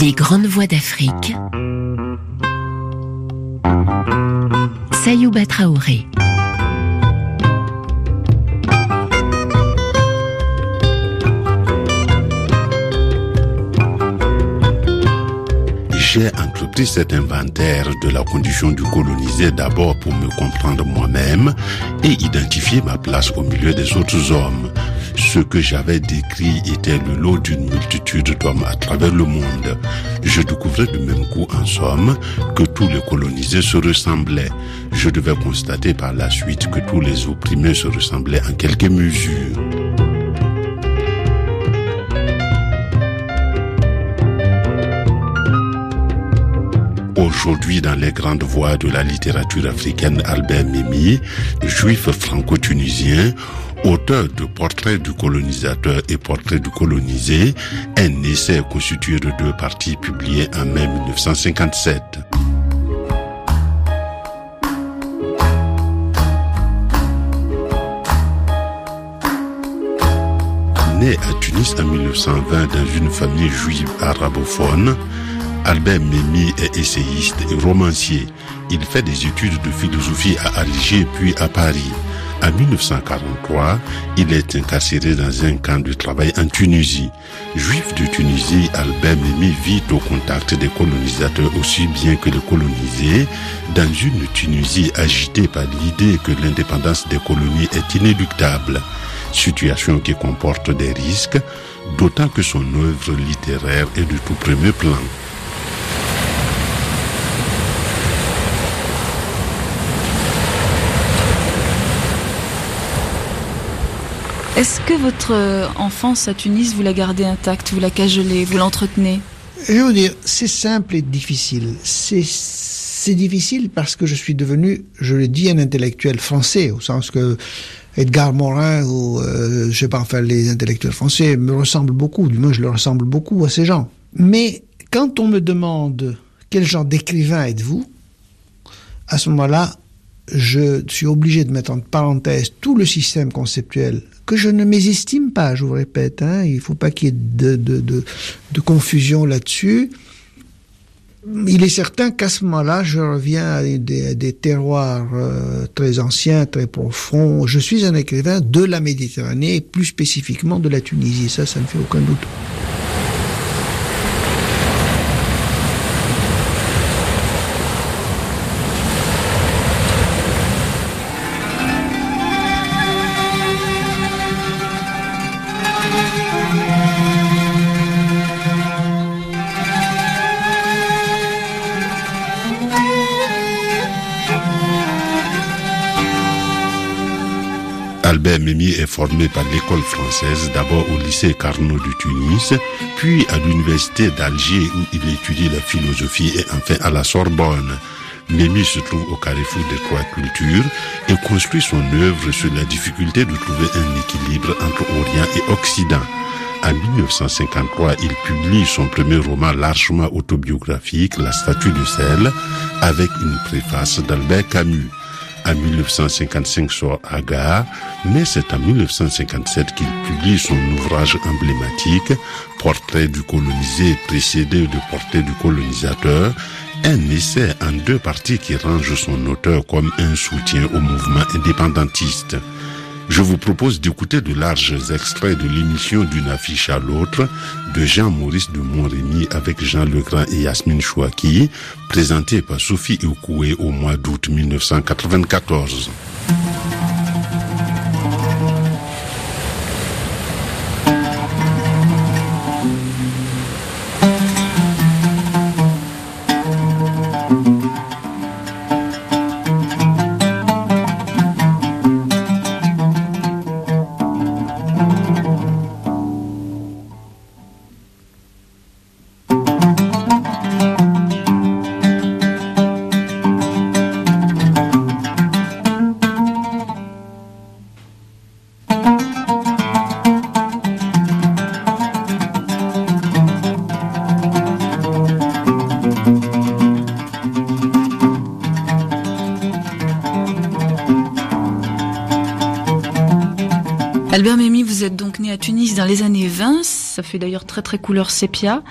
Les grandes voix d'Afrique. Sayouba Traoré. J'ai entrepris cet inventaire de la condition du colonisé d'abord pour me comprendre moi-même et identifier ma place au milieu des autres hommes. Ce que j'avais décrit était le lot d'une multitude d'hommes à travers le monde. Je découvrais du même coup, en somme, que tous les colonisés se ressemblaient. Je devais constater par la suite que tous les opprimés se ressemblaient en quelque mesure. Aujourd'hui, dans les grandes voies de la littérature africaine, Albert Mimi, juif franco-tunisien, auteur de Portrait du colonisateur et Portrait du colonisé, un essai constitué de deux parties publiées en mai 1957. Né à Tunis en 1920 dans une famille juive arabophone, Albert Memmi est essayiste et romancier. Il fait des études de philosophie à Alger puis à Paris. En 1943, il est incarcéré dans un camp de travail en Tunisie. Juif de Tunisie, Albert Memmi vit au contact des colonisateurs aussi bien que les colonisés, dans une Tunisie agitée par l'idée que l'indépendance des colonies est inéluctable. Situation qui comporte des risques, d'autant que son œuvre littéraire est de tout premier plan. Est-ce que votre euh, enfance à Tunis, vous la gardez intacte, vous la cagelez, vous l'entretenez? Je veux dire, c'est simple et difficile. C'est difficile parce que je suis devenu, je le dis, un intellectuel français, au sens que Edgar Morin ou, euh, je sais pas, enfin, les intellectuels français me ressemblent beaucoup, du moins je leur ressemble beaucoup à ces gens. Mais quand on me demande quel genre d'écrivain êtes-vous, à ce moment-là, je suis obligé de mettre en parenthèse tout le système conceptuel que je ne mésestime pas, je vous répète. Hein, il ne faut pas qu'il y ait de, confusion là-dessus. Il est certain qu'à ce moment-là, je reviens à des, terroirs euh, très anciens, très profonds. Je suis un écrivain de la Méditerranée, plus spécifiquement de la Tunisie. Ça, ça ne fait aucun doute. Albert est formé par l'école française, d'abord au lycée Carnot de Tunis, puis à l'université d'Alger où il étudie la philosophie et enfin à la Sorbonne. Memmi se trouve au carrefour des trois cultures et construit son œuvre sur la difficulté de trouver un équilibre entre Orient et Occident. En 1953, il publie son premier roman largement autobiographique, La statue de sel, avec une préface d'Albert Camus en 1955 sur Agar, mais c'est en 1957 qu'il publie son ouvrage emblématique, Portrait du colonisé précédé de Portrait du colonisateur, un essai en deux parties qui range son auteur comme un soutien au mouvement indépendantiste. Je vous propose d'écouter de larges extraits de l'émission d'une affiche à l'autre de Jean-Maurice de Montrémy avec Jean Legrand et Yasmine Chouaki, présentée par Sophie Oukoué au mois d'août 1994. Ça fait d'ailleurs très très couleur sépia,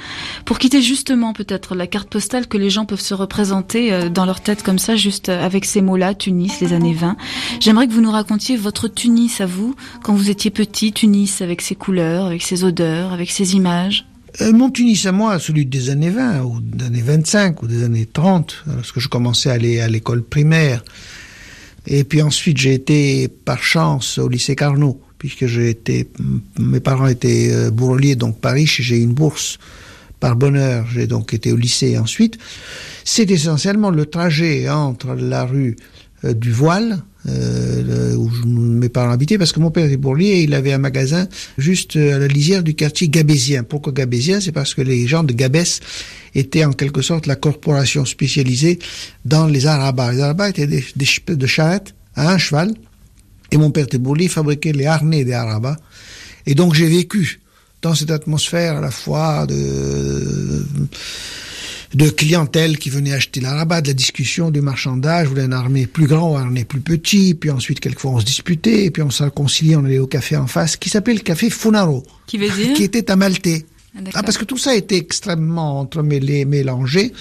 pour quitter justement peut-être la carte postale que les gens peuvent se représenter euh, dans leur tête comme ça, juste avec ces mots-là, Tunis, les années 20. J'aimerais que vous nous racontiez votre Tunis à vous, quand vous étiez petit, Tunis, avec ses couleurs, avec ses odeurs, avec ses images. Euh, mon Tunis à moi, celui des années 20 ou des années 25 ou des années 30, lorsque je commençais à aller à l'école primaire. Et puis ensuite, j'ai été par chance au lycée Carnot, puisque j'ai été, mes parents étaient euh, bourreliers, donc Paris, j'ai eu une bourse par bonheur. J'ai donc été au lycée ensuite. C'est essentiellement le trajet entre la rue euh, du Voile, euh, où mes parents habitaient, parce que mon père était bourrelier et il avait un magasin juste à la lisière du quartier gabésien. Pourquoi gabésien? C'est parce que les gens de Gabès étaient en quelque sorte la corporation spécialisée dans les arabas. Les arabas étaient des, des de charrettes à un cheval, et mon père bourrelier, fabriquait les harnais des arabas. Et donc j'ai vécu dans cette atmosphère à la fois de de clientèle qui venait acheter la rabat, de la discussion, du marchandage, voulait un armée plus grand, un armée plus petit, puis ensuite quelquefois on se disputait, et puis on se réconciliait, on allait au café en face, qui s'appelait le café Funaro, qui, veut dire? qui était à Maltais. Ah, ah, parce que tout ça était extrêmement entremêlé, mélangé.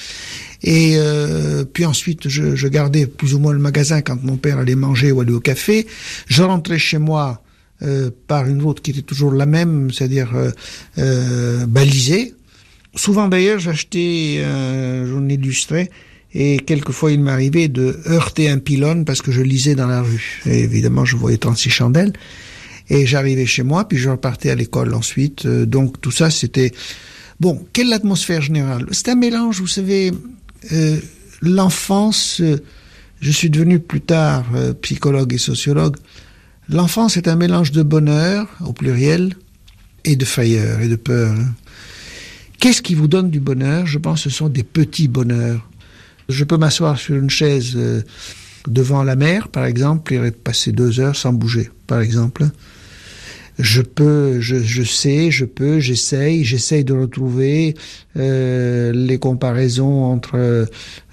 Et euh, puis ensuite, je, je, gardais plus ou moins le magasin quand mon père allait manger ou aller au café. Je rentrais chez moi euh, par une route qui était toujours la même, c'est-à-dire euh, euh balisée. Souvent d'ailleurs, j'achetais un journal illustré et quelquefois il m'arrivait de heurter un pylône parce que je lisais dans la rue. Et évidemment, je voyais 36 chandelles. Et j'arrivais chez moi, puis je repartais à l'école ensuite. Euh, donc tout ça, c'était... Bon, quelle atmosphère générale? C'est un mélange, vous savez, euh, l'enfance... Euh, je suis devenu plus tard psychologue et sociologue. L'enfance est un mélange de bonheur, au pluriel, et de frayeur et de peur. Hein. Qu'est-ce qui vous donne du bonheur? Je pense que ce sont des petits bonheurs. Je peux m'asseoir sur une chaise devant la mer, par exemple, et passer deux heures sans bouger, par exemple. Je peux, je, je sais, je peux, j'essaye, j'essaye de retrouver euh, les comparaisons entre. Euh,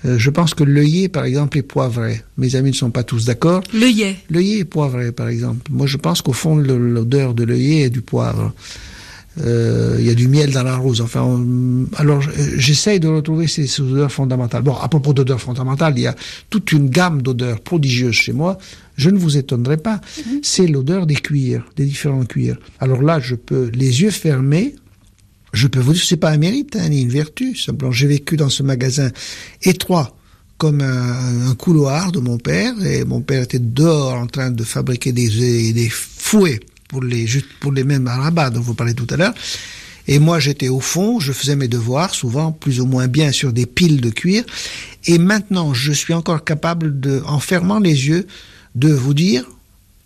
je pense que l'œillet, par exemple, est poivré. Mes amis ne sont pas tous d'accord. L'œillet. L'œillet est poivré, par exemple. Moi, je pense qu'au fond, l'odeur de l'œillet est du poivre. Euh, il y a du miel dans la rose. Enfin, alors j'essaye de retrouver ces, ces, odeurs fondamentales. Bon, à propos d'odeurs fondamentales, il y a toute une gamme d'odeurs prodigieuses chez moi. Je ne vous étonnerai pas. Mhm. C'est l'odeur des cuirs, des différents cuirs. Alors là, je peux, les yeux fermés, je peux vous dire, c'est pas un mérite hein, ni une vertu. Simplement, j'ai vécu dans ce magasin étroit comme un, un, couloir de mon père, et mon père était dehors en train de fabriquer des, des fouets pour les, pour les mêmes arabas dont vous parlez tout à l'heure. Et moi, j'étais au fond, je faisais mes devoirs, souvent plus ou moins bien sur des piles de cuir. Et maintenant, je suis encore capable de, en fermant les yeux, de vous dire,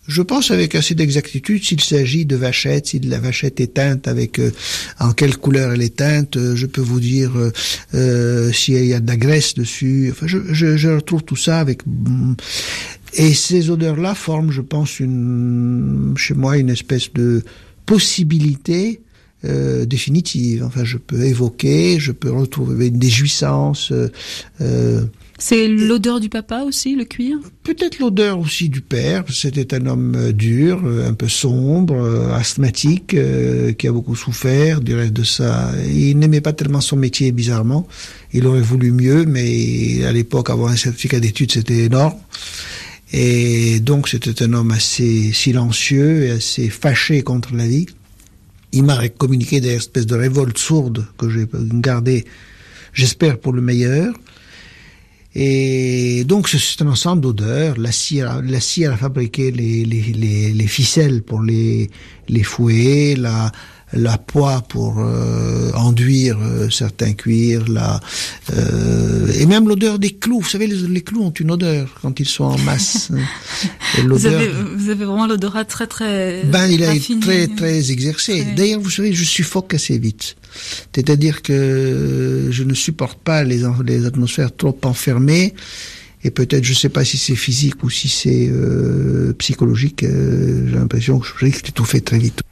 je pense avec assez d'exactitude s'il s'agit de vachette, si la vachette est teinte avec euh, en quelle couleur elle est teinte, euh, je peux vous dire euh, s'il y a de la graisse dessus. Enfin, je, je, je retrouve tout ça avec mm, et ces odeurs-là forment, je pense, une, chez moi une espèce de possibilité euh, définitive. Enfin, je peux évoquer, je peux retrouver des jouissances. Euh, euh, c'est l'odeur du papa aussi, le cuir? Peut-être l'odeur aussi du père. C'était un homme euh, dur, euh, un peu sombre, asthmatique, qui a beaucoup souffert du reste de ça. Il n'aimait pas tellement son métier, bizarrement. Il aurait voulu mieux, mais à l'époque, avoir un certificat d'études, c'était énorme. Et donc c'était un homme assez silencieux et assez fâché contre la vie. Il m'a communiqué des espèces de révoltes sourdes que j'ai gardées, j'espère, pour le meilleur. Et donc c'est un ensemble d'odeurs. La cire, la cire a fabriqué les ficelles pour les, les fouets, la, la poix pour euh, enduire euh, certains cuirs, la, euh, et même l'odeur des clous. Vous savez, les, les, clous ont une odeur quand ils sont en masse. vous, avez, vous avez vraiment l'odorat très très. Ben, il est très très exercé. Ouais. D'ailleurs, vous savez, je suffoque assez vite. C'est-à-dire que je ne supporte pas les, les atmosphères trop enfermées. Et peut-être, je ne sais pas si c'est physique ou si c'est euh, psychologique. Euh, J'ai l'impression que je risque d'étouffer très vite.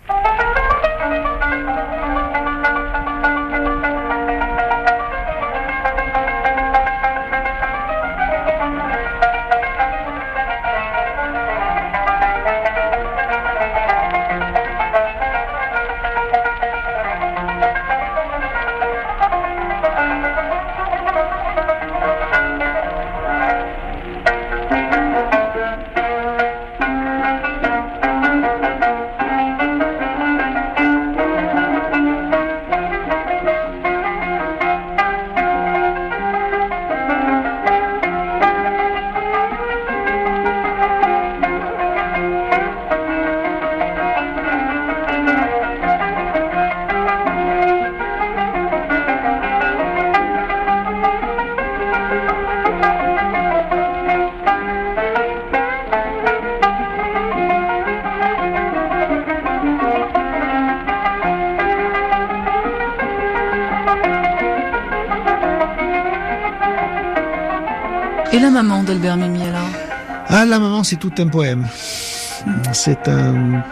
Et la maman d'Albert Memmi alors? Ah, la maman, c'est tout un poème. C'est un,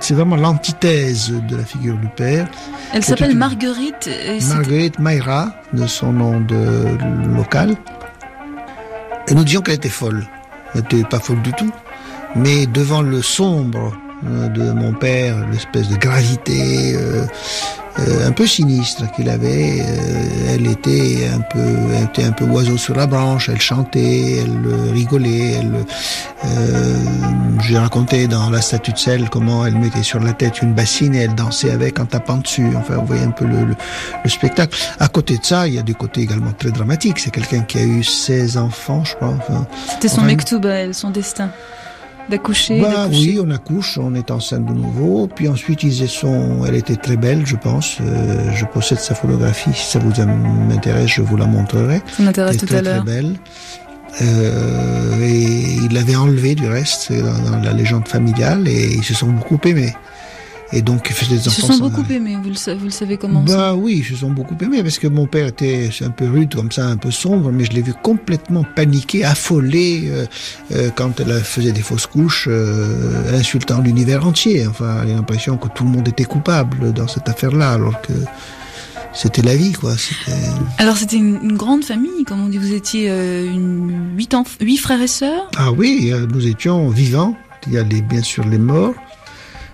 c'est vraiment l'antithèse de la figure du père. Elle s'appelle Marguerite. Marguerite Mayra, de son nom de local. Et nous disions qu'elle était folle. Elle n'était pas folle du tout. Mais devant le sombre euh, de mon père, l'espèce de gravité, euh, un peu sinistre qu'il avait. Euh, elle était un peu, elle était un peu oiseau sur la branche. Elle chantait, elle rigolait. Elle, euh, j'ai raconté dans la statue de sel comment elle mettait sur la tête une bassine et elle dansait avec en tapant dessus. Enfin, vous voyez un peu le, le, spectacle. À côté de ça, il y a des côtés également très dramatiques. C'est quelqu'un qui a eu 16 enfants, je crois. Enfin, C'était son enfin, son destin d'accoucher bah, Oui, on accouche, on est enceinte de nouveau. Puis ensuite, ils sont, elle était très belle, je pense. Euh, je possède sa photographie. Si ça vous m'intéresse, je vous la montrerai. Ça m'intéresse tout très, à l'heure. Très belle. Euh, et il l'avait enlevé du reste dans, dans, la légende familiale et ils se sont beaucoup aimés. Et donc, il faisait des enfants. Ils se sont beaucoup aimés, vous le, vous le, savez comment Bah oui, ils se sont beaucoup aimés parce que mon père était un peu rude, comme ça, un peu sombre, mais je l'ai vu complètement paniqué, affolé euh, euh, quand elle faisait des fausses couches, euh, insultant l'univers entier. Enfin, j'ai l'impression que tout le monde était coupable dans cette affaire-là, alors que c'était la vie, quoi. Alors c'était une, une, grande famille, comme on dit. Vous étiez une, huit, huit frères et sœurs? Ah oui, nous étions vivants. Il y a les, bien sûr les morts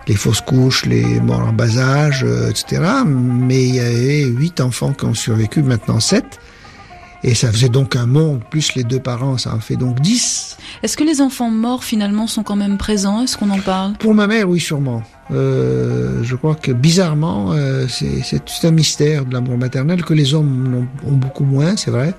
les fausses couches, les morts en bas âge, euh, etc. Mais il y avait huit enfants qui ont survécu, maintenant sept. Et ça faisait donc un monde, plus les deux parents, ça en fait donc dix. Est-ce que les enfants morts finalement sont quand même présents? Est-ce qu'on en parle? Pour ma mère, oui, sûrement. Euh, je crois que bizarrement, euh, c'est un mystère de l'amour maternel que les hommes ont, ont beaucoup moins, c'est vrai.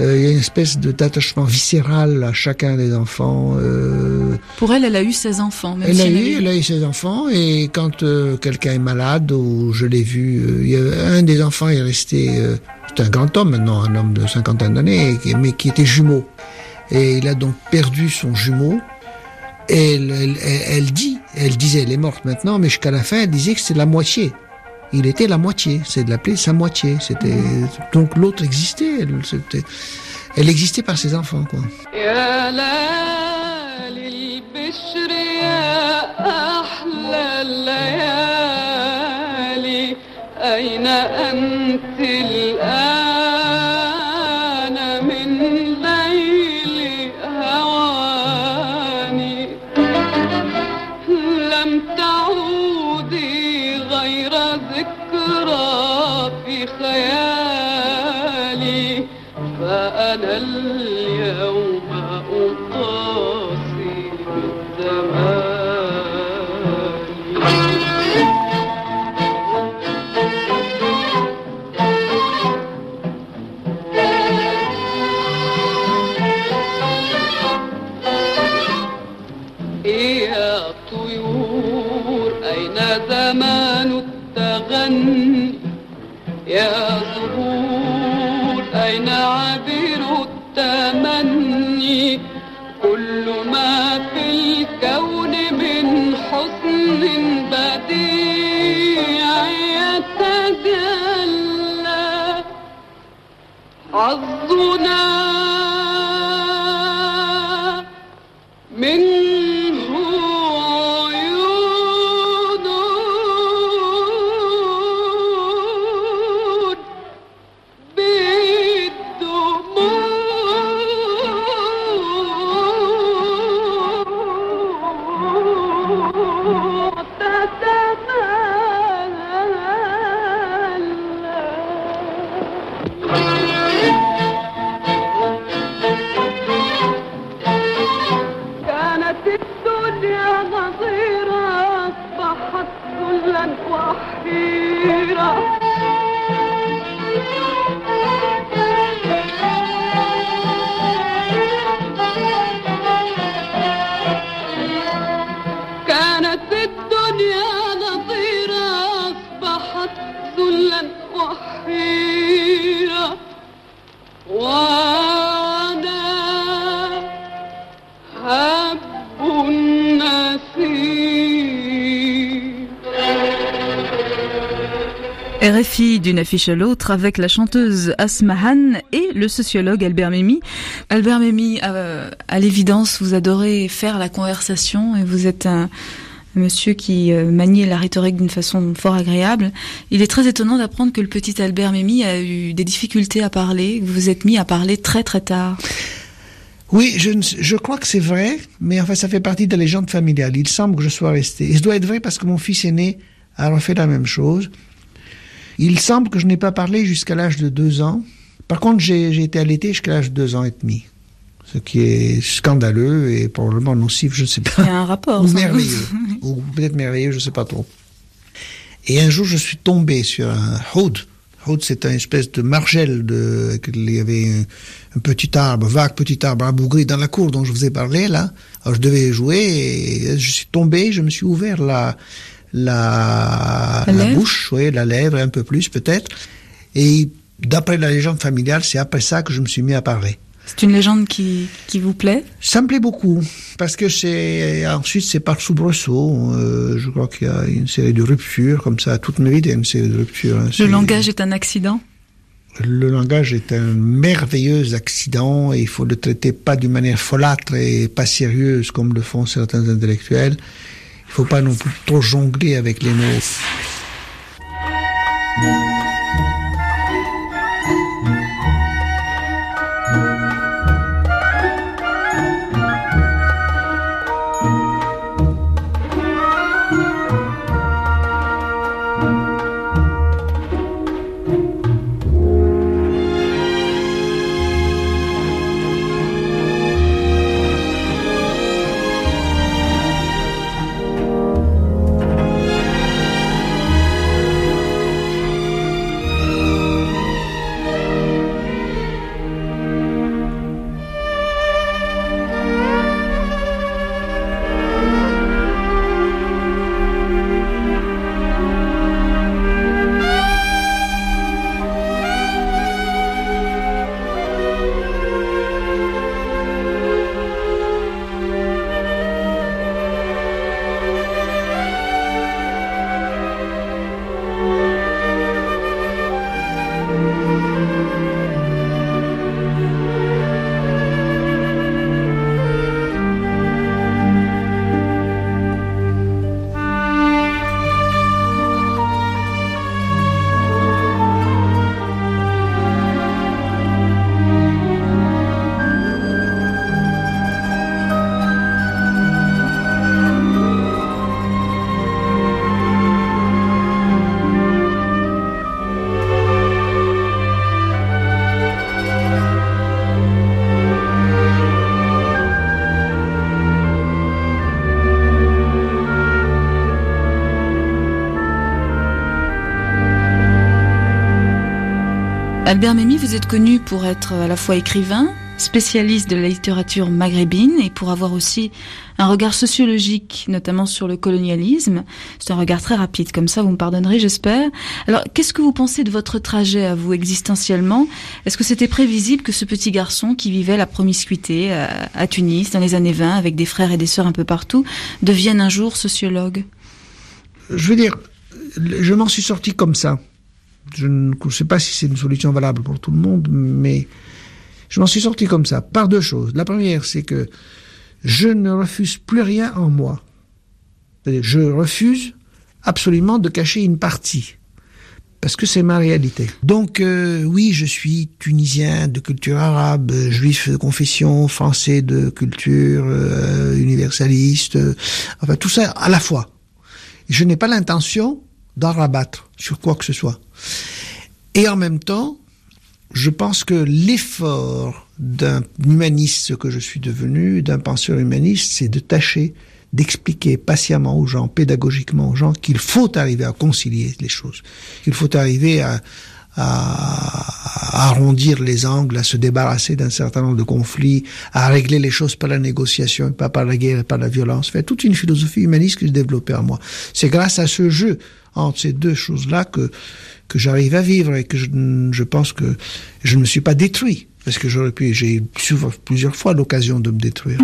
Euh, il y a une espèce d'attachement viscéral à chacun des enfants. Euh... Pour elle, elle a eu ses enfants. Même elle, si a elle, eu, elle a eu ses enfants et quand euh, quelqu'un est malade ou je l'ai vu, il y a, un des enfants est resté, c'est un grand homme maintenant, un homme de cinquantaine d'années, mais qui était jumeau. Et il a donc perdu son jumeau. Et elle, elle, elle dit, elle disait, elle est morte maintenant, mais jusqu'à la fin, elle disait que c'est la moitié il était la moitié. C'est de l'appeler sa moitié. C'était donc l'autre existait. Elle, existait par ses enfants, quoi. की d'une affiche à l'autre avec la chanteuse Asmahan et le sociologue Albert Memmi. Albert Memmi, euh, à l'évidence, vous adorez faire la conversation et vous êtes un, monsieur qui euh, manie la rhétorique d'une façon fort agréable. Il est très étonnant d'apprendre que le petit Albert Memmi a eu des difficultés à parler, vous vous êtes mis à parler très très tard. Oui, je, je crois que c'est vrai, mais enfin ça fait partie de la légende familiale. Il semble que je sois resté. Et ça doit être vrai parce que mon fils aîné a refait la même chose. Il semble que je n'ai pas parlé jusqu'à l'âge de deux ans. Par contre, j'ai été allaité jusqu'à l'âge de deux ans et demi. Ce qui est scandaleux et probablement nocif, je ne sais pas. Il y a un rapport. Ou merveilleux. ou peut-être merveilleux, je ne sais pas trop. Et un jour, je suis tombé sur un houd. Houd, c'est une espèce de margelle. De, il y avait un, petit arbre, vague petit arbre abougri dans la cour dont je vous ai parlé, là. Alors, je devais jouer et je suis tombé, je me suis ouvert la, la, la, bouche, oui, la lèvre, un peu plus peut-être. Et d'après la légende familiale, c'est après ça que je me suis mis à parler. C'est une légende qui, qui vous plaît? Ça me plaît beaucoup, parce que c'est ensuite c'est par soubresaut. Euh, je crois qu'il y a une série de ruptures, comme ça, toute ma vie, il y a une série de ruptures. Hein. Le langage est un accident? Le langage est un merveilleux accident et il faut le traiter pas d'une manière folâtre et pas sérieuse comme le font certains intellectuels. Il faut pas non plus trop jongler avec les mots. Albert vous êtes connu pour être à la fois écrivain, spécialiste de la littérature maghrébine et pour avoir aussi un regard sociologique, notamment sur le colonialisme. C'est un regard très rapide, comme ça, vous me pardonnerez, j'espère. Alors, qu'est-ce que vous pensez de votre trajet à vous existentiellement? Est-ce que c'était prévisible que ce petit garçon qui vivait la promiscuité à, à Tunis dans les années 20 avec des frères et des sœurs un peu partout devienne un jour sociologue? Je veux dire, je m'en suis sorti comme ça. Je ne sais pas si c'est une solution valable pour tout le monde, mais je m'en suis sorti comme ça, par deux choses. La première, c'est que je ne refuse plus rien en moi. Je refuse absolument de cacher une partie, parce que c'est ma réalité. Donc euh, oui, je suis tunisien de culture arabe, juif de confession, français de culture euh, universaliste, euh, enfin tout ça à la fois. Je n'ai pas l'intention d'en rabattre sur quoi que ce soit. Et en même temps, je pense que l'effort d'un humaniste que je suis devenu, d'un penseur humaniste, c'est de tâcher d'expliquer patiemment aux gens, pédagogiquement aux gens, qu'il faut arriver à concilier les choses, qu'il faut arriver à, à, arrondir les angles, à se débarrasser d'un certain nombre de conflits, à régler les choses par la négociation, pas par la guerre et par la violence. Fait toute une philosophie humaniste que j'ai développée en moi. C'est grâce à ce jeu entre ces deux choses-là que que j'arrive à vivre et que je, je, pense que je ne me suis pas détruit. Parce que j'aurais pu, j'ai eu plusieurs fois l'occasion de me détruire.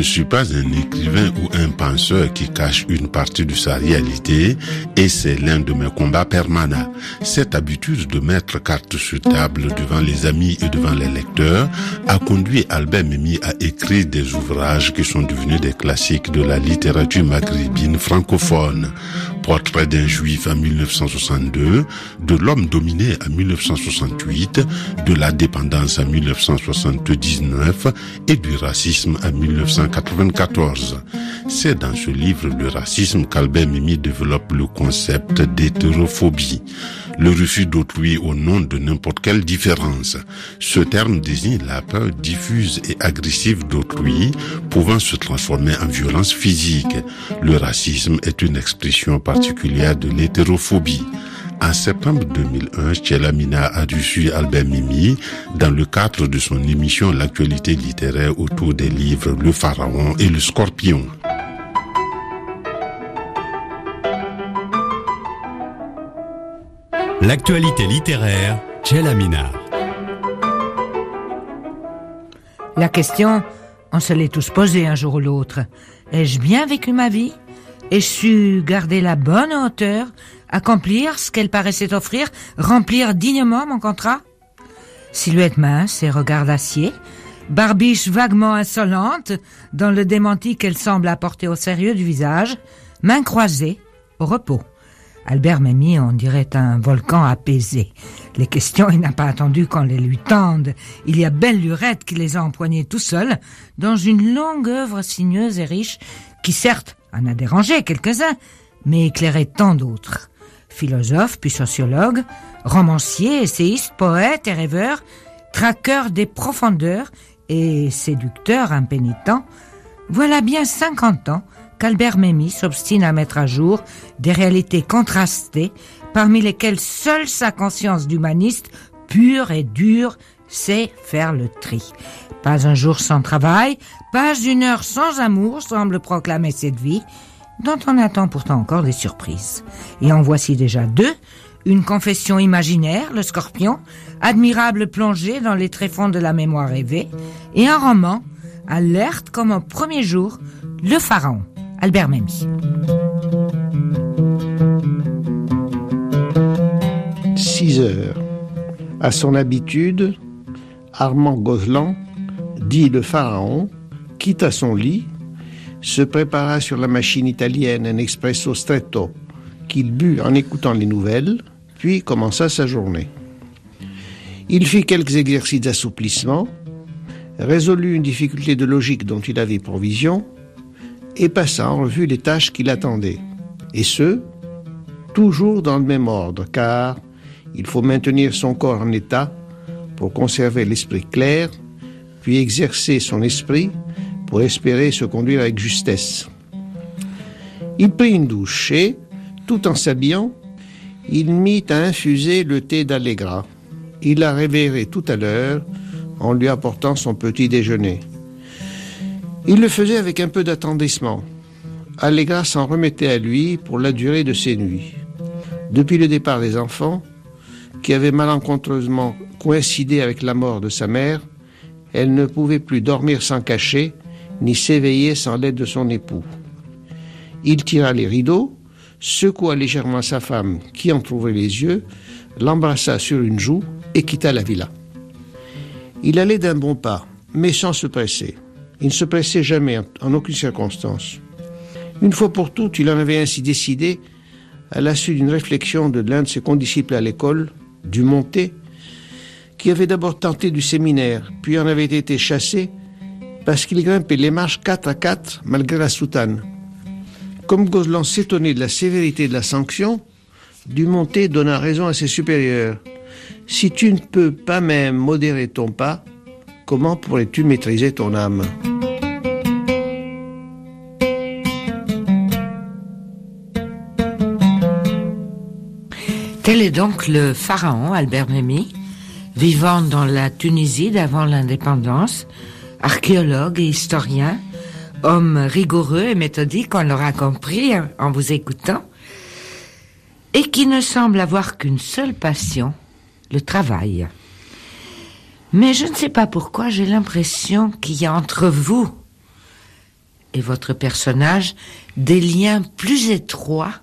Ne suis pas un écrivain ou un penseur qui cache une partie de sa réalité et c'est l'un de mes combats permanents. Cette habitude de mettre carte sur table devant les amis et devant les lecteurs a conduit Albert Mimi à écrire des ouvrages qui sont devenus des classiques de la littérature maghrébine francophone. Portrait d'un juif en 1962, de l'homme dominé en 1968, de la dépendance en 1979 et du racisme en 1994. C'est dans ce livre Le racisme qu'Albert Mimi développe le concept d'hétérophobie, le refus d'autrui au nom de n'importe quelle différence. Ce terme désigne la peur diffuse et agressive d'autrui pouvant se transformer en violence physique. Le racisme est une expression particulière de l'hétérophobie. En septembre 2001, Tchelamina a reçu Albert Mimi dans le cadre de son émission L'actualité littéraire autour des livres Le Pharaon et le Scorpion. L'actualité littéraire, Tchelamina. La question, on se l'est tous posée un jour ou l'autre. Ai-je bien vécu ma vie? Ai-je su garder la bonne hauteur accomplir ce qu'elle paraissait offrir, remplir dignement mon contrat Silhouette mince et regard d'acier, barbiche vaguement insolente dans le démenti qu'elle semble apporter au sérieux du visage, mains croisées, au repos. Albert Memmi, on dirait un volcan apaisé. Les questions, il n'a pas attendu qu'on les lui tende. Il y a belle lurette qui les a empoignées tout seul, dans une longue œuvre sinueuse et riche, qui certes en a dérangé quelques-uns, mais éclairé tant d'autres philosophe puis sociologue, romancier, essayiste, poète et rêveur, traqueur des profondeurs et séducteur impénitent, voilà bien cinquante ans qu'Albert Memmi s'obstine à mettre à jour des réalités contrastées parmi lesquelles seule sa conscience d'humaniste pure et dure sait faire le tri. Pas un jour sans travail, pas une heure sans amour semble proclamer cette vie, dont on attend pourtant encore des surprises. Et en voici déjà deux, une confession imaginaire, le scorpion, admirable plongée dans les tréfonds de la mémoire rêvée, et un roman, alerte comme au premier jour, le pharaon, Albert Memmi. Six heures. À son habitude, Armand Gozlan, dit le pharaon, quitta son lit se prépara sur la machine italienne un espresso stretto qu'il but en écoutant les nouvelles, puis commença sa journée. Il fit quelques exercices d'assouplissement, résolut une difficulté de logique dont il avait provision, et passa en revue les tâches qui l'attendaient. Et ce, toujours dans le même ordre, car il faut maintenir son corps en état pour conserver l'esprit clair, puis exercer son esprit pour espérer se conduire avec justesse. Il prit une douche et, tout en s'habillant, il mit à infuser le thé d'Allegra. Il la réveillerait tout à l'heure en lui apportant son petit déjeuner. Il le faisait avec un peu d'attendrissement. Allegra s'en remettait à lui pour la durée de ses nuits. Depuis le départ des enfants, qui avaient malencontreusement coïncidé avec la mort de sa mère, elle ne pouvait plus dormir sans cacher ni s'éveiller sans l'aide de son époux. Il tira les rideaux, secoua légèrement sa femme qui en trouvait les yeux, l'embrassa sur une joue et quitta la villa. Il allait d'un bon pas, mais sans se presser. Il ne se pressait jamais en, aucune circonstance. Une fois pour toutes, il en avait ainsi décidé à la suite d'une réflexion de l'un de ses condisciples à l'école, du Monté, qui avait d'abord tenté du séminaire, puis en avait été chassé parce qu'il grimpait les marches 4 à 4 malgré la soutane. Comme Gozlan s'étonnait de la sévérité de la sanction, Dumonté donna raison à ses supérieurs. Si tu ne peux pas même modérer ton pas, comment pourrais-tu maîtriser ton âme? Tel est donc le pharaon Albert Memmi, vivant dans la Tunisie d'avant l'indépendance, archéologue et historien, homme rigoureux et méthodique, on l'aura compris en vous écoutant, et qui ne semble avoir qu'une seule passion, le travail. Mais je ne sais pas pourquoi j'ai l'impression qu'il y a entre vous et votre personnage des liens plus étroits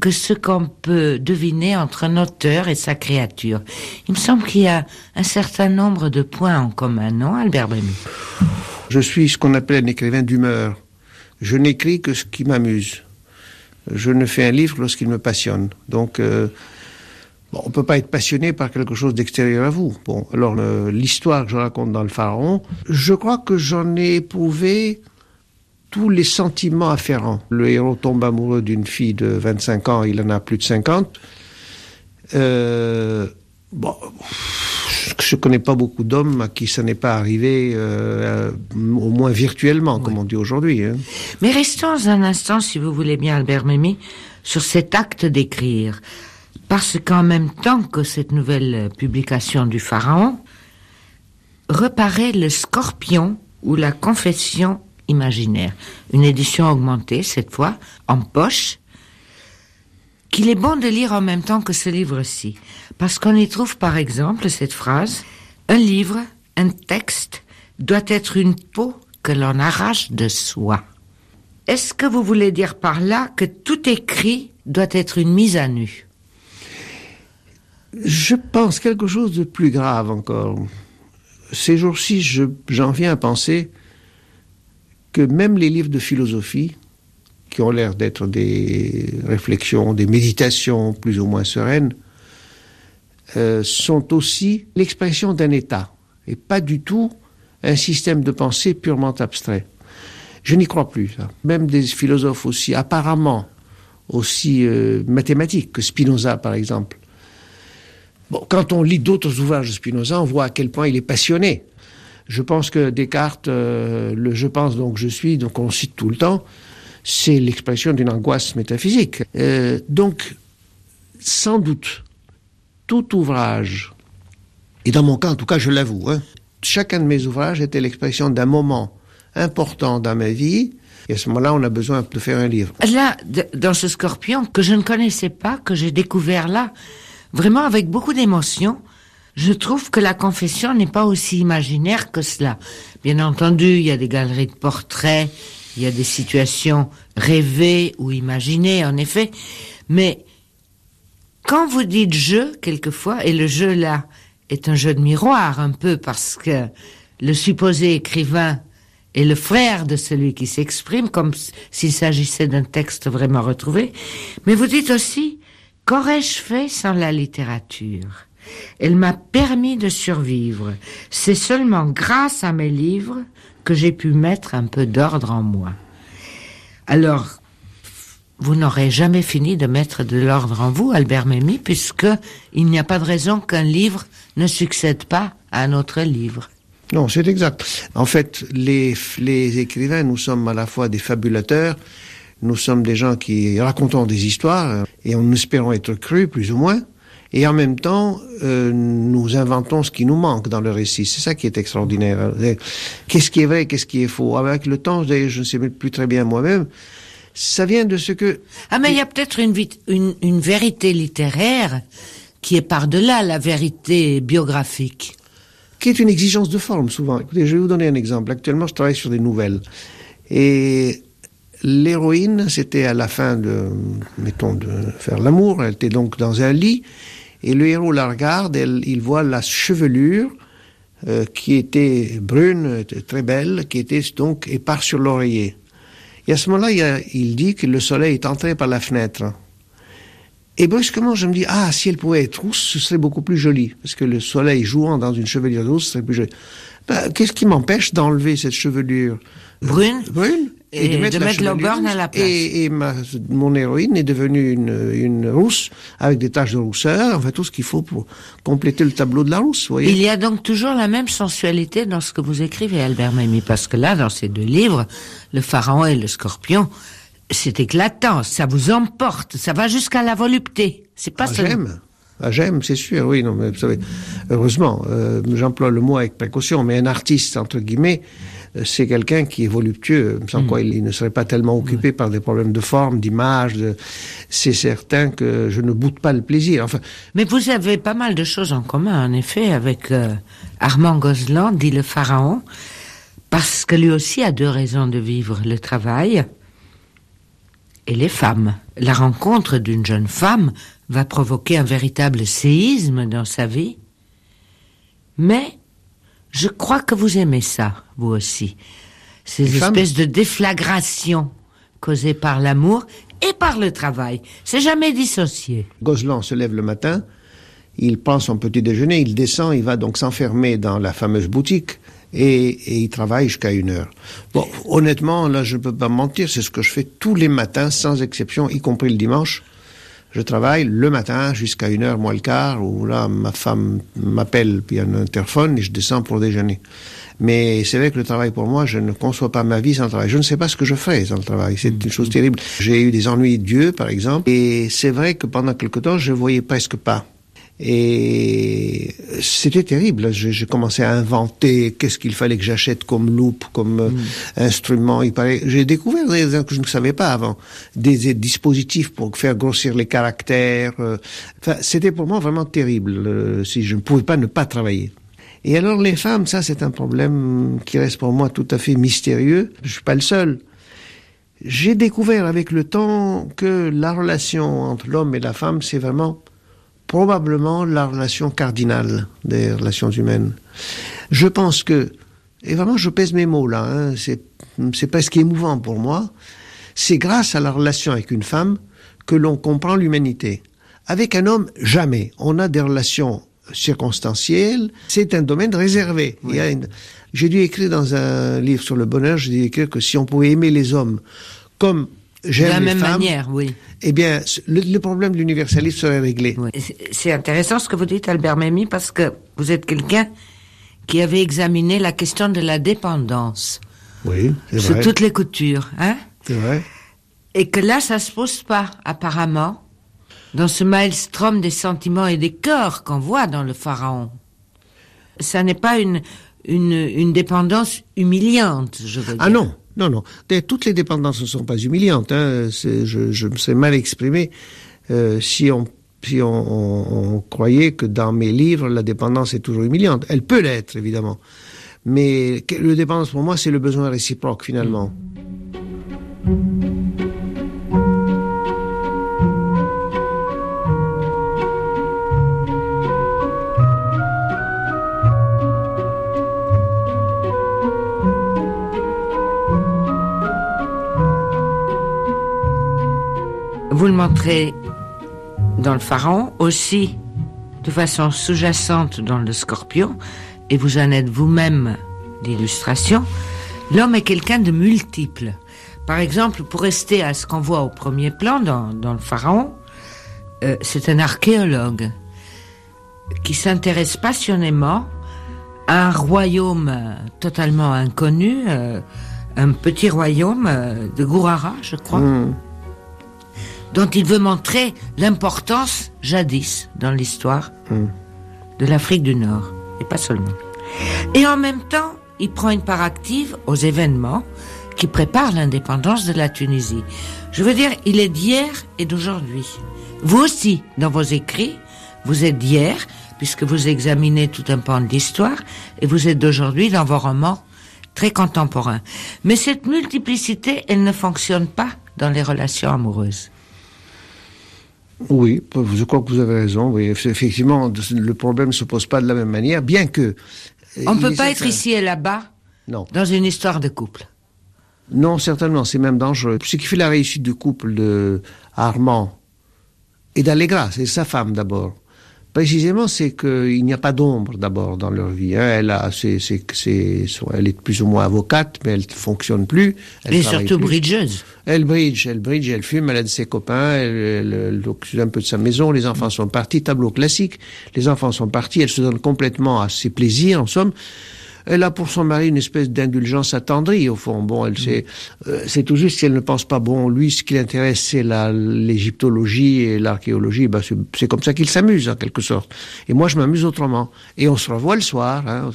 que ce qu'on peut deviner entre un auteur et sa créature. Il me semble qu'il y a un certain nombre de points en commun, non, Albert Brémy Je suis ce qu'on appelle un écrivain d'humeur. Je n'écris que ce qui m'amuse. Je ne fais un livre lorsqu'il me passionne. Donc, euh, on peut pas être passionné par quelque chose d'extérieur à vous. Bon, alors l'histoire que je raconte dans le Pharaon, je crois que j'en ai éprouvé tous les sentiments afférents. Le héros tombe amoureux d'une fille de 25 ans, il en a plus de 50. Euh, bon, je ne connais pas beaucoup d'hommes à qui ça n'est pas arrivé, euh, au moins virtuellement, comme on dit aujourd'hui. Hein. Mais restons un instant, si vous voulez bien, Albert Mimi, sur cet acte d'écrire. Parce qu'en même temps que cette nouvelle publication du Pharaon, reparaît le Scorpion ou la Confession imaginaire. Une édition augmentée, cette fois, en poche, qu'il est bon de lire en même temps que ce livre-ci. Parce qu'on y trouve, par exemple, cette phrase, un livre, un texte, doit être une peau que l'on arrache de soi. Est-ce que vous voulez dire par là que tout écrit doit être une mise à nu? Je pense quelque chose de plus grave encore. Ces jours-ci, j'en viens à penser que même les livres de philosophie, qui ont l'air d'être des réflexions, des méditations plus ou moins sereines, euh, sont aussi l'expression d'un état, et pas du tout un système de pensée purement abstrait. Je n'y crois plus. Même des philosophes aussi apparemment aussi euh, mathématiques que Spinoza, par exemple. Bon, quand on lit d'autres ouvrages de Spinoza, on voit à quel point il est passionné je pense que Descartes, euh, le je pense donc je suis, donc on cite tout le temps, c'est l'expression d'une angoisse métaphysique. Euh, donc, sans doute, tout ouvrage, et dans mon cas en tout cas je l'avoue, hein, chacun de mes ouvrages était l'expression d'un moment important dans ma vie, et à ce moment-là, on a besoin de faire un livre. Là, dans ce scorpion que je ne connaissais pas, que j'ai découvert là, vraiment avec beaucoup d'émotion, je trouve que la confession n'est pas aussi imaginaire que cela. Bien entendu, il y a des galeries de portraits, il y a des situations rêvées ou imaginées, en effet. Mais quand vous dites jeu, quelquefois, et le jeu là est un jeu de miroir un peu parce que le supposé écrivain est le frère de celui qui s'exprime, comme s'il s'agissait d'un texte vraiment retrouvé. Mais vous dites aussi, qu'aurais-je fait sans la littérature? Elle m'a permis de survivre. C'est seulement grâce à mes livres que j'ai pu mettre un peu d'ordre en moi. Alors, vous n'aurez jamais fini de mettre de l'ordre en vous, Albert Memmi, puisque il n'y a pas de raison qu'un livre ne succède pas à un autre livre. Non, c'est exact. En fait, les, les écrivains, nous sommes à la fois des fabulateurs, nous sommes des gens qui racontons des histoires, et en espérant être crus, plus ou moins, et en même temps, euh, nous inventons ce qui nous manque dans le récit. C'est ça qui est extraordinaire. Qu'est-ce qui est vrai, qu'est-ce qui est faux? Avec le temps, je ne sais plus très bien moi-même. Ça vient de ce que... Ah, mais il y a peut-être une, une, une vérité littéraire qui est par-delà la vérité biographique. Qui est une exigence de forme, souvent. Écoutez, je vais vous donner un exemple. Actuellement, je travaille sur des nouvelles. Et l'héroïne, c'était à la fin de, mettons, de faire l'amour. Elle était donc dans un lit. Et le héros la regarde, il voit la chevelure euh, qui était brune, très belle, qui était donc épars sur l'oreiller. Et à ce moment-là, il, dit que le soleil est entré par la fenêtre. Et brusquement, je me dis, ah, si elle pouvait être rousse, ce serait beaucoup plus joli. Parce que le soleil jouant dans une chevelure rousse, ce serait plus joli. Ben, qu'est-ce qui m'empêche d'enlever cette chevelure? Brune? Brune et, de mettre, de à la place. Et, mon héroïne est devenue une, une, rousse avec des taches de rousseur, enfin tout ce qu'il faut pour compléter le tableau de la rousse. Voyez. Il y a donc toujours la même sensualité dans ce que vous écrivez, Albert Memmi, parce que là, dans ces deux livres, le pharaon et le scorpion, c'est éclatant, ça vous emporte, ça va jusqu'à la volupté. C'est pas ah, J'aime. Ah, j'aime, c'est sûr, oui, non, mais vous savez, heureusement, euh, j'emploie le mot avec précaution, mais un artiste, entre guillemets, c'est quelqu'un qui est voluptueux, sans quoi il, ne serait pas tellement occupé par des problèmes de forme, d'image. C'est certain que je ne boude pas le plaisir. Enfin, Mais vous avez pas mal de choses en commun, en effet, avec euh, Armand Gozlan, dit le pharaon, Parce que lui aussi a deux raisons de vivre, le travail et les femmes. La rencontre d'une jeune femme va provoquer un véritable séisme dans sa vie. Mais je crois que vous aimez ça, vous aussi. Ces Les femmes espèces de déflagrations causées par l'amour et par le travail. C'est jamais dissocié. Gozlan se lève le matin, il prend son petit déjeuner, il descend, il va donc s'enfermer dans la fameuse boutique et, et il travaille jusqu'à une heure. Bon, honnêtement, là, je ne peux pas mentir, c'est ce que je fais tous les matins, sans exception, y compris le dimanche. Je travaille le matin jusqu'à une heure moins le quart, où là, ma femme m'appelle, puis il y a un interphone, et je descends pour déjeuner. Mais c'est vrai que le travail pour moi, je ne conçois pas ma vie sans le travail. Je ne sais pas ce que je ferais sans le travail. C'est une chose terrible. J'ai eu des ennuis de Dieu, par exemple, et c'est vrai que pendant quelque temps, je voyais presque pas. Et c'était terrible. J'ai commencé à inventer qu'est-ce qu'il fallait que j'achète comme loupe, comme euh, instrument. Il paraît, j'ai découvert des choses que je ne savais pas avant, des, des dispositifs pour faire grossir les caractères. euh. Enfin, c'était pour moi vraiment terrible euh, si je ne pouvais pas ne pas travailler. Et alors les femmes, ça c'est un problème qui reste pour moi tout à fait mystérieux. Je suis pas le seul. J'ai découvert avec le temps que la relation entre l'homme et la femme, c'est vraiment probablement la relation cardinale des relations humaines. Je pense que, et vraiment je pèse mes mots là, hein, c'est, c'est presque émouvant pour moi, c'est grâce à la relation avec une femme que l'on comprend l'humanité. Avec un homme, jamais. On a des relations circonstancielles, c'est un domaine réservé. Une- J'ai dû écrire dans un livre sur le bonheur, j'ai dû écrire que si on pouvait aimer les hommes comme De la les même femmes, manière, oui. eh bien, le, le problème de l'universalisme serait réglé. Oui. C'est- intéressant ce que vous dites, Albert Memmi, parce que vous êtes quelqu'un qui avait examiné la question de la dépendance Oui, c'est sous vrai. toutes les coutures, hein C'est vrai. Et que là, ça se pose pas, apparemment, dans ce maelstrom des sentiments et des cœurs qu'on voit dans le pharaon. Ça n'est pas une, une, une dépendance humiliante, je veux dire. Ah non, non, non. Toutes les dépendances ne sont pas humiliantes. Hein. Je, me serais mal exprimé euh, si on si on, croyait que dans mes livres la dépendance est toujours humiliante. Elle peut l'être évidemment, mais le dépendance pour moi c'est le besoin réciproque finalement. Vous le montrez dans le pharaon, aussi de façon sous-jacente dans le scorpion, et vous en êtes vous-même l'illustration. L'homme est quelqu'un de multiple. Par exemple, pour rester à ce qu'on voit au premier plan dans, le pharaon, euh, c'est un archéologue qui s'intéresse passionnément à un royaume totalement inconnu, euh, un petit royaume euh, de Gourara, je crois Hmm. Dont il veut montrer l'importance jadis dans l'histoire Mm. de l'Afrique du Nord, et pas seulement. Et en même temps, il prend une part active aux événements qui préparent l'indépendance de la Tunisie. Je veux dire, il est d'hier et d'aujourd'hui. Vous aussi, dans vos écrits, vous êtes d'hier, puisque vous examinez tout un pan de l'histoire, et vous êtes d'aujourd'hui dans vos romans très contemporains. Mais cette multiplicité, elle ne fonctionne pas dans les relations amoureuses. Oui, je crois que vous avez raison. Oui, effectivement, le problème ne se pose pas de la même manière, bien que. On ne peut pas être ici et là-bas Non. dans une histoire de couple. Non, certainement, c'est même dangereux. Ce qui fait la réussite du couple de Armand et d'Allegra, c'est sa femme d'abord. Précisément, c'est qu'il n'y a pas d'ombre d'abord dans leur vie. hein. Elle a, c'est, c'est, c'est, son- elle est plus ou moins avocate, mais elle ne fonctionne plus. Elle et surtout plus. bridgeuse. Elle bridge, elle bridge, elle fume, elle a de ses copains, elle, elle, elle s'occupe un peu de sa maison, les enfants sont partis, tableau classique, les enfants sont partis, elle se donne complètement à ses plaisirs, en somme. Elle a pour son mari une espèce d'indulgence attendrie, au fond. Bon, elle sait, euh, c'est tout juste si elle ne pense pas, bon, lui, ce qui l'intéresse, c'est la, l'égyptologie et l'archéologie, ben, c'est, c'est comme ça qu'il s'amuse, en quelque sorte. Et moi, je m'amuse autrement. Et on se revoit le soir, hein.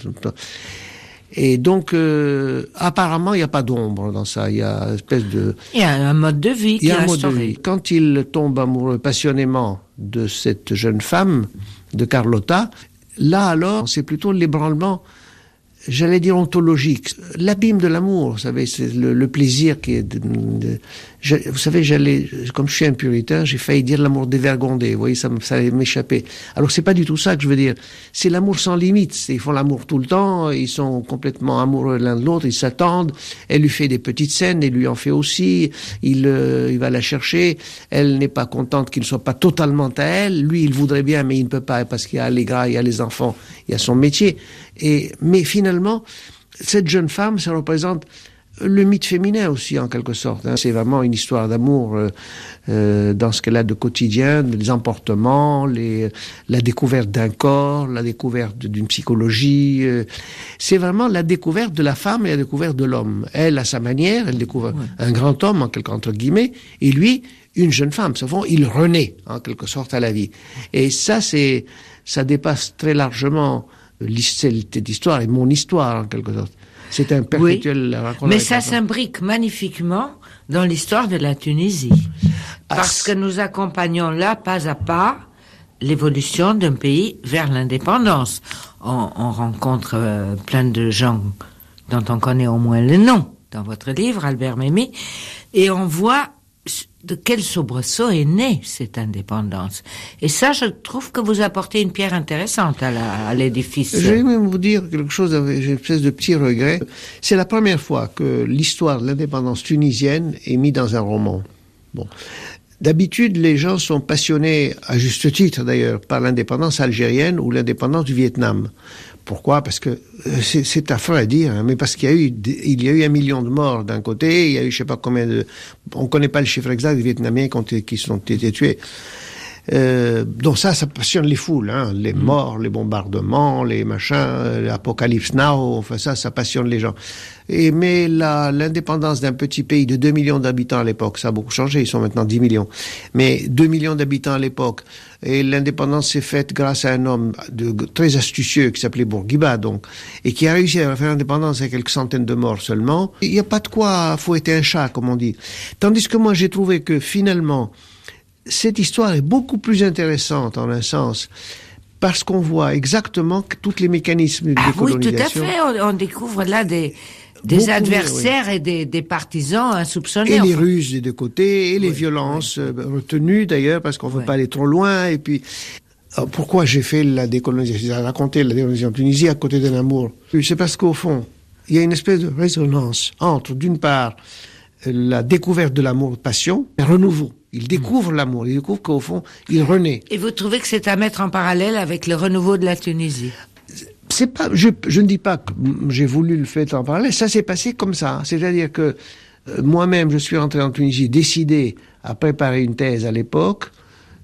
Et donc, euh, apparemment, il n'y a pas d'ombre dans ça. Il y a une espèce de, Il y a un mode de vie qui est instauré. Quand il tombe amoureux passionnément de cette jeune femme, de Carlotta, là alors, c'est plutôt l'ébranlement j'allais dire ontologique. L'abîme de l'amour, vous savez, c'est le, plaisir qui est... De, vous savez, j'allais, comme je suis un puritain, j'ai failli dire l'amour dévergondé. Vous voyez, ça, m'échapper. Alors c'est pas du tout ça que je veux dire. C'est l'amour sans limite. Ils font l'amour tout le temps. Ils sont complètement amoureux l'un de l'autre. Ils s'attendent. Elle lui fait des petites scènes. Et lui en fait aussi. Il, euh, il va la chercher. Elle n'est pas contente qu'il ne soit pas totalement à elle. Lui, il voudrait bien, mais il ne peut pas parce qu'il y a les gras, il y a les enfants, il y a son métier. Et mais finalement, cette jeune femme, ça représente le mythe féminin aussi en quelque sorte. Hein. C'est vraiment une histoire d'amour euh, euh, dans ce qu'elle a de quotidien, les emportements, les, la découverte d'un corps, la découverte d'une psychologie. Euh. c'est vraiment la découverte de la femme et la découverte de l'homme. Elle, à sa manière, elle découvre un grand homme en quelque entre guillemets, et lui, une jeune femme. Souvent, il renaît en quelque sorte à la vie. Et ça, c'est ça dépasse très largement cette histoire et mon histoire en quelque sorte. C'est un perpétuel Mais ça s'imbrique magnifiquement dans l'histoire de la Tunisie. Ah, Parce que nous accompagnons là, pas à pas, l'évolution d'un pays vers l'indépendance. On, rencontre euh, plein de gens dont on connaît au moins le nom dans votre livre, Albert Memmi, et on voit de quel soubresaut est née cette indépendance? Et ça, je trouve que vous apportez une pierre intéressante à l'édifice. Je vais même vous dire quelque chose, j'ai une espèce de petit regret. C'est la première fois que l'histoire de l'indépendance tunisienne est mise dans un roman. Bon. D'habitude, les gens sont passionnés, à juste titre d'ailleurs, par l'indépendance algérienne ou l'indépendance du Vietnam. Pourquoi Parce que euh, c'est affreux à dire, hein, mais parce qu'il y a eu il y a eu un million de morts d'un côté, il y a eu je sais pas combien de, on connaît pas le chiffre exact des Vietnamiens qui ont qui été tués. Euh, donc ça, ça passionne les foules, hein, les mm. morts, les bombardements, les machins, euh, l'apocalypse now, enfin ça, ça passionne les gens. Et mais l'indépendance d'un petit pays de 2 millions d'habitants à l'époque, ça a beaucoup changé, ils sont maintenant 10 millions. Mais 2 millions d'habitants à l'époque, et l'indépendance s'est faite grâce à un homme de, très astucieux qui s'appelait Bourguiba, donc, et qui a réussi à faire l'indépendance avec quelques centaines de morts seulement. Il n'y a pas de quoi fouetter un chat, comme on dit. Tandis que moi, j'ai trouvé que finalement, cette histoire est beaucoup plus intéressante en un sens parce qu'on voit exactement tous les mécanismes de ah Oui, tout à fait. On, découvre là des, des adversaires et des, des, partisans insoupçonnés. Et les ruses des deux côtés, et les violences euh, retenues d'ailleurs, parce qu'on ne veut pas aller trop loin. Et puis, pourquoi j'ai fait la décolonisation, j'ai raconté la décolonisation en Tunisie à côté d'un amour C'est parce qu'au fond, il y a une espèce de résonance entre, d'une part, la découverte de l'amour-passion, un renouveau il découvre l'amour, il découvre qu'au fond, il renaît. Et vous trouvez que c'est à mettre en parallèle avec le renouveau de la Tunisie? C'est pas, je, je, ne dis pas que j'ai voulu le faire en parallèle, ça s'est passé comme ça. C'est-à-dire que euh, moi-même, je suis rentré en Tunisie décidé à préparer une thèse à l'époque.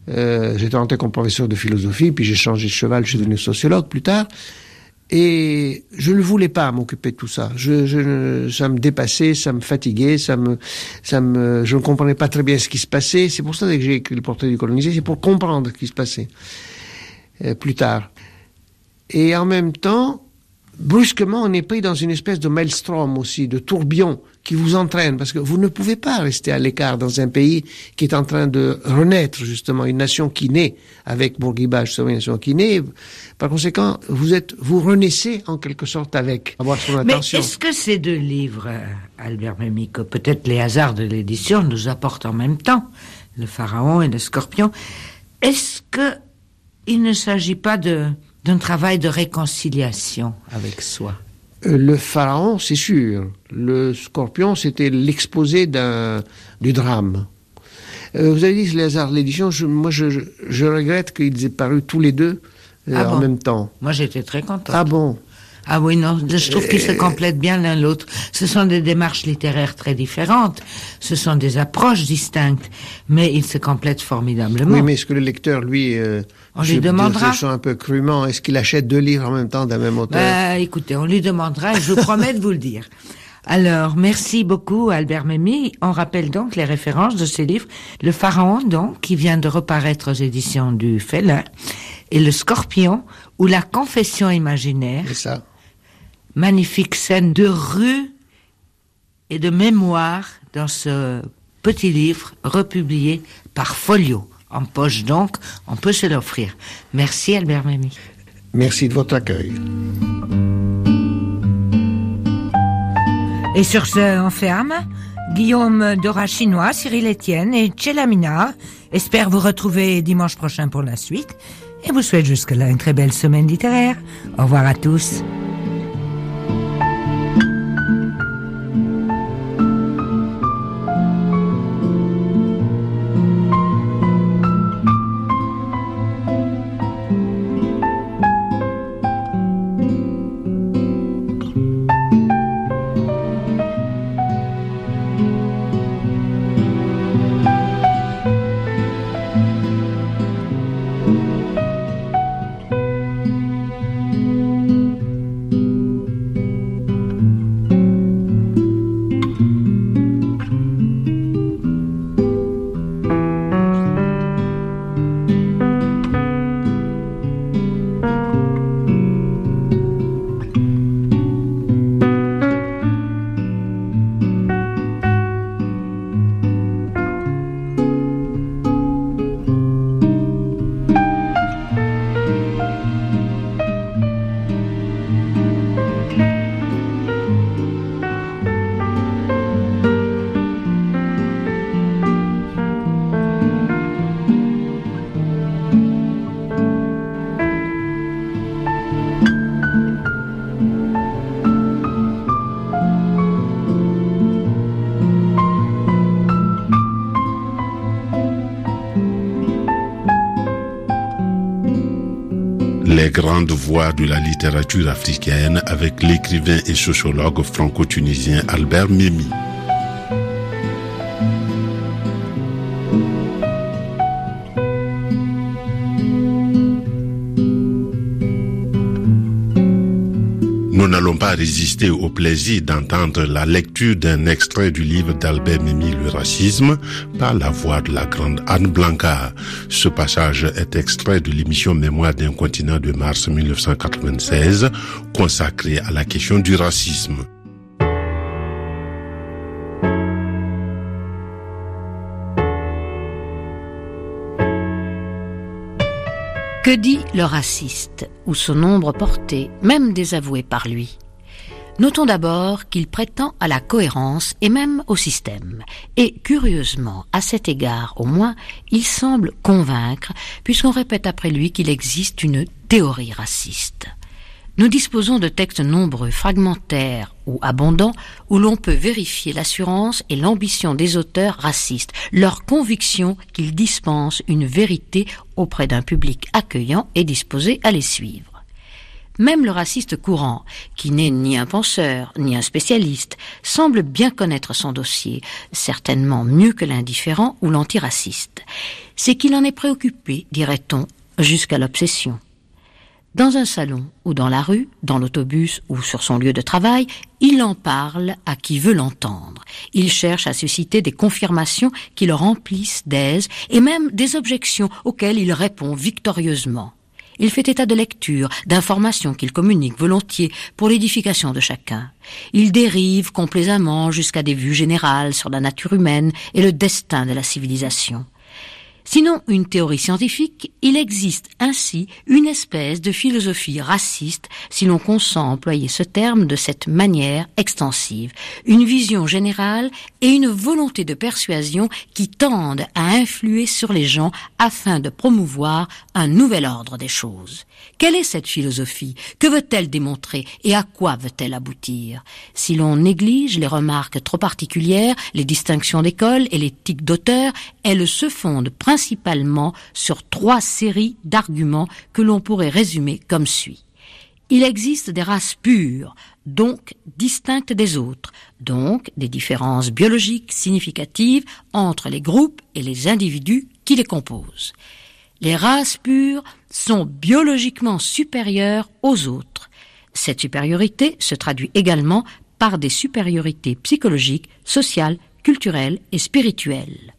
Euh, J'étais rentré comme professeur de philosophie, puis j'ai changé de cheval, je suis devenu sociologue plus tard. Et je ne voulais pas m'occuper de tout ça. Je, je, ça me dépassait, ça me fatiguait, ça me, ça me, je ne comprenais pas très bien ce qui se passait. C'est pour ça que j'ai écrit le portrait du colonisé, c'est pour comprendre ce qui se passait euh, plus tard. Et en même temps, brusquement, on est pris dans une espèce de maelstrom aussi, de tourbillon qui vous entraîne, parce que vous ne pouvez pas rester à l'écart dans un pays qui est en train de renaître, justement, une nation qui naît avec Bourguiba, justement, une nation qui naît. Par conséquent, vous êtes, vous renaissez en quelque sorte avec, avoir son attention. Mais est-ce que ces deux livres, Albert Memmi, peut-être les hasards de l'édition nous apportent en même temps, le Pharaon et le Scorpion, est-ce que il ne s'agit pas de d'un travail de réconciliation avec soi? Euh, Le pharaon, c'est sûr. Le scorpion, c'était l'exposé du drame. Euh, vous avez dit les hasards de l'édition. moi, je, regrette qu'ils aient paru tous les deux euh, ah en même temps. Moi, j'étais très content. Ah bon ah oui, non, je trouve qu'ils se complètent bien l'un l'autre. Ce sont des démarches littéraires très différentes, ce sont des approches distinctes, mais ils se complètent formidablement. Oui, mais est-ce que le lecteur, lui, euh, on lui demandera. Un peu crûment, est-ce qu'il achète deux livres en même temps d'un même auteur bah, Écoutez, on lui demandera, et je vous promets de vous le dire. Alors, merci beaucoup Albert Memmi. On rappelle donc les références de ces livres. Le Pharaon, donc, qui vient de reparaître aux éditions du Félin, et Le Scorpion, ou La Confession imaginaire. C'est ça magnifique scène de rue et de mémoire dans ce petit livre republié par Folio. En poche donc, on peut se l'offrir. Merci Albert Memmi. Merci de votre accueil. Et sur ce, on ferme. Guillaume Dora Chinois, Cyril Etienne et Chelamina espèrent vous retrouver dimanche prochain pour la suite et vous souhaite jusque-là une très belle semaine littéraire. Au revoir à tous. Grandes voix de la littérature africaine avec l'écrivain et sociologue franco-tunisien Albert Mimi. Pas résister au plaisir d'entendre la lecture d'un extrait du livre d'Albert Mimi, Le racisme, par la voix de la grande Anne Blanca. Ce passage est extrait de l'émission Mémoire d'un continent de mars 1996, consacrée à la question du racisme. Que dit le raciste, ou son nombre porté, même désavoué par lui? Notons d'abord qu'il prétend à la cohérence et même au système. Et curieusement, à cet égard au moins, il semble convaincre, puisqu'on répète après lui qu'il existe une théorie raciste. Nous disposons de textes nombreux, fragmentaires ou abondants, où l'on peut vérifier l'assurance et l'ambition des auteurs racistes, leur conviction qu'ils dispensent une vérité auprès d'un public accueillant et disposé à les suivre. Même le raciste courant, qui n'est ni un penseur, ni un spécialiste, semble bien connaître son dossier, certainement mieux que l'indifférent ou l'antiraciste. C'est qu'il en est préoccupé, dirait-on, jusqu'à l'obsession. Dans un salon ou dans la rue, dans l'autobus ou sur son lieu de travail, il en parle à qui veut l'entendre. Il cherche à susciter des confirmations qui le remplissent d'aise et même des objections auxquelles il répond victorieusement. Il fait état de lectures, d'informations qu'il communique volontiers pour l'édification de chacun. Il dérive complaisamment jusqu'à des vues générales sur la nature humaine et le destin de la civilisation. Sinon une théorie scientifique, il existe ainsi une espèce de philosophie raciste, si l'on consent employer ce terme de cette manière extensive, une vision générale et une volonté de persuasion qui tendent à influer sur les gens afin de promouvoir un nouvel ordre des choses. Quelle est cette philosophie? Que veut-elle démontrer? Et à quoi veut-elle aboutir? Si l'on néglige les remarques trop particulières, les distinctions d'école et l'éthique d'auteur, elle se fonde principalement sur trois séries d'arguments que l'on pourrait résumer comme suit. Il existe des races pures, donc distinctes des autres, donc des différences biologiques significatives entre les groupes et les individus qui les composent. Les races pures sont biologiquement supérieures aux autres. Cette supériorité se traduit également par des supériorités psychologiques, sociales, culturelles et spirituelles.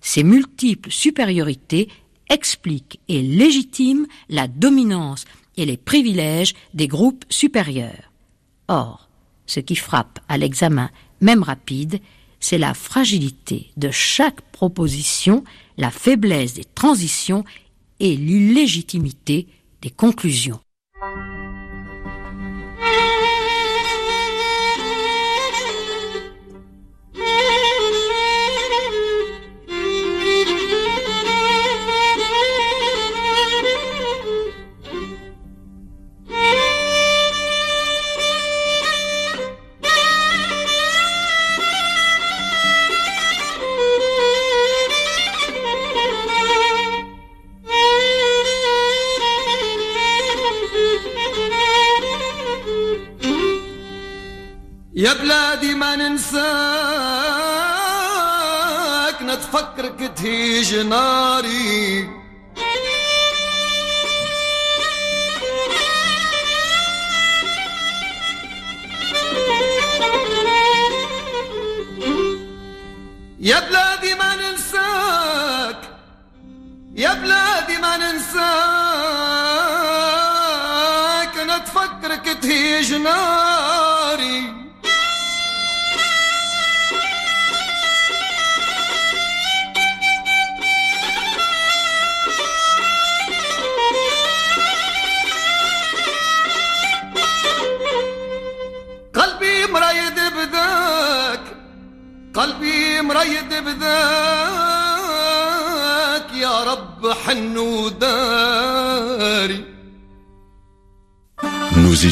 Ces multiples supériorités expliquent et légitiment la dominance et les privilèges des groupes supérieurs. Or, ce qui frappe à l'examen, même rapide, c'est la fragilité de chaque proposition, la faiblesse des transitions et l'illégitimité des conclusions.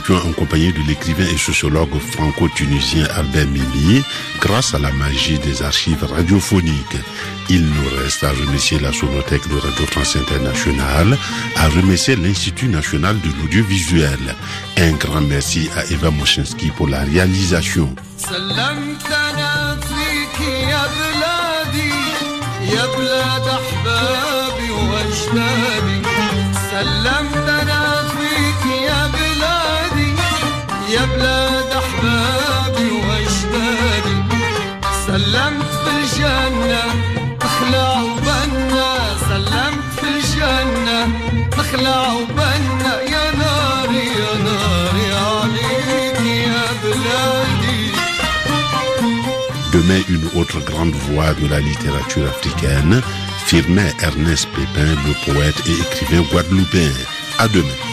étions en compagnie de l'écrivain et sociologue franco-tunisien Albert Mimi grâce à la magie des archives radiophoniques. Il nous reste à remercier la Sonothèque de Radio France Internationale, à remercier l'Institut national de l'audiovisuel. Un grand merci à Eva Moshinsky pour la réalisation. سلمتنا يا بلاد احبابي واجدادي سلمت في الجنة اخلع وبنا سلمت في الجنة اخلع وبنا يا ناري يا ناري عليك يا بلادي Demain, une autre grande voix de la littérature africaine, Firmin Ernest Pépin, le poète et écrivain guadeloupéen. À demain.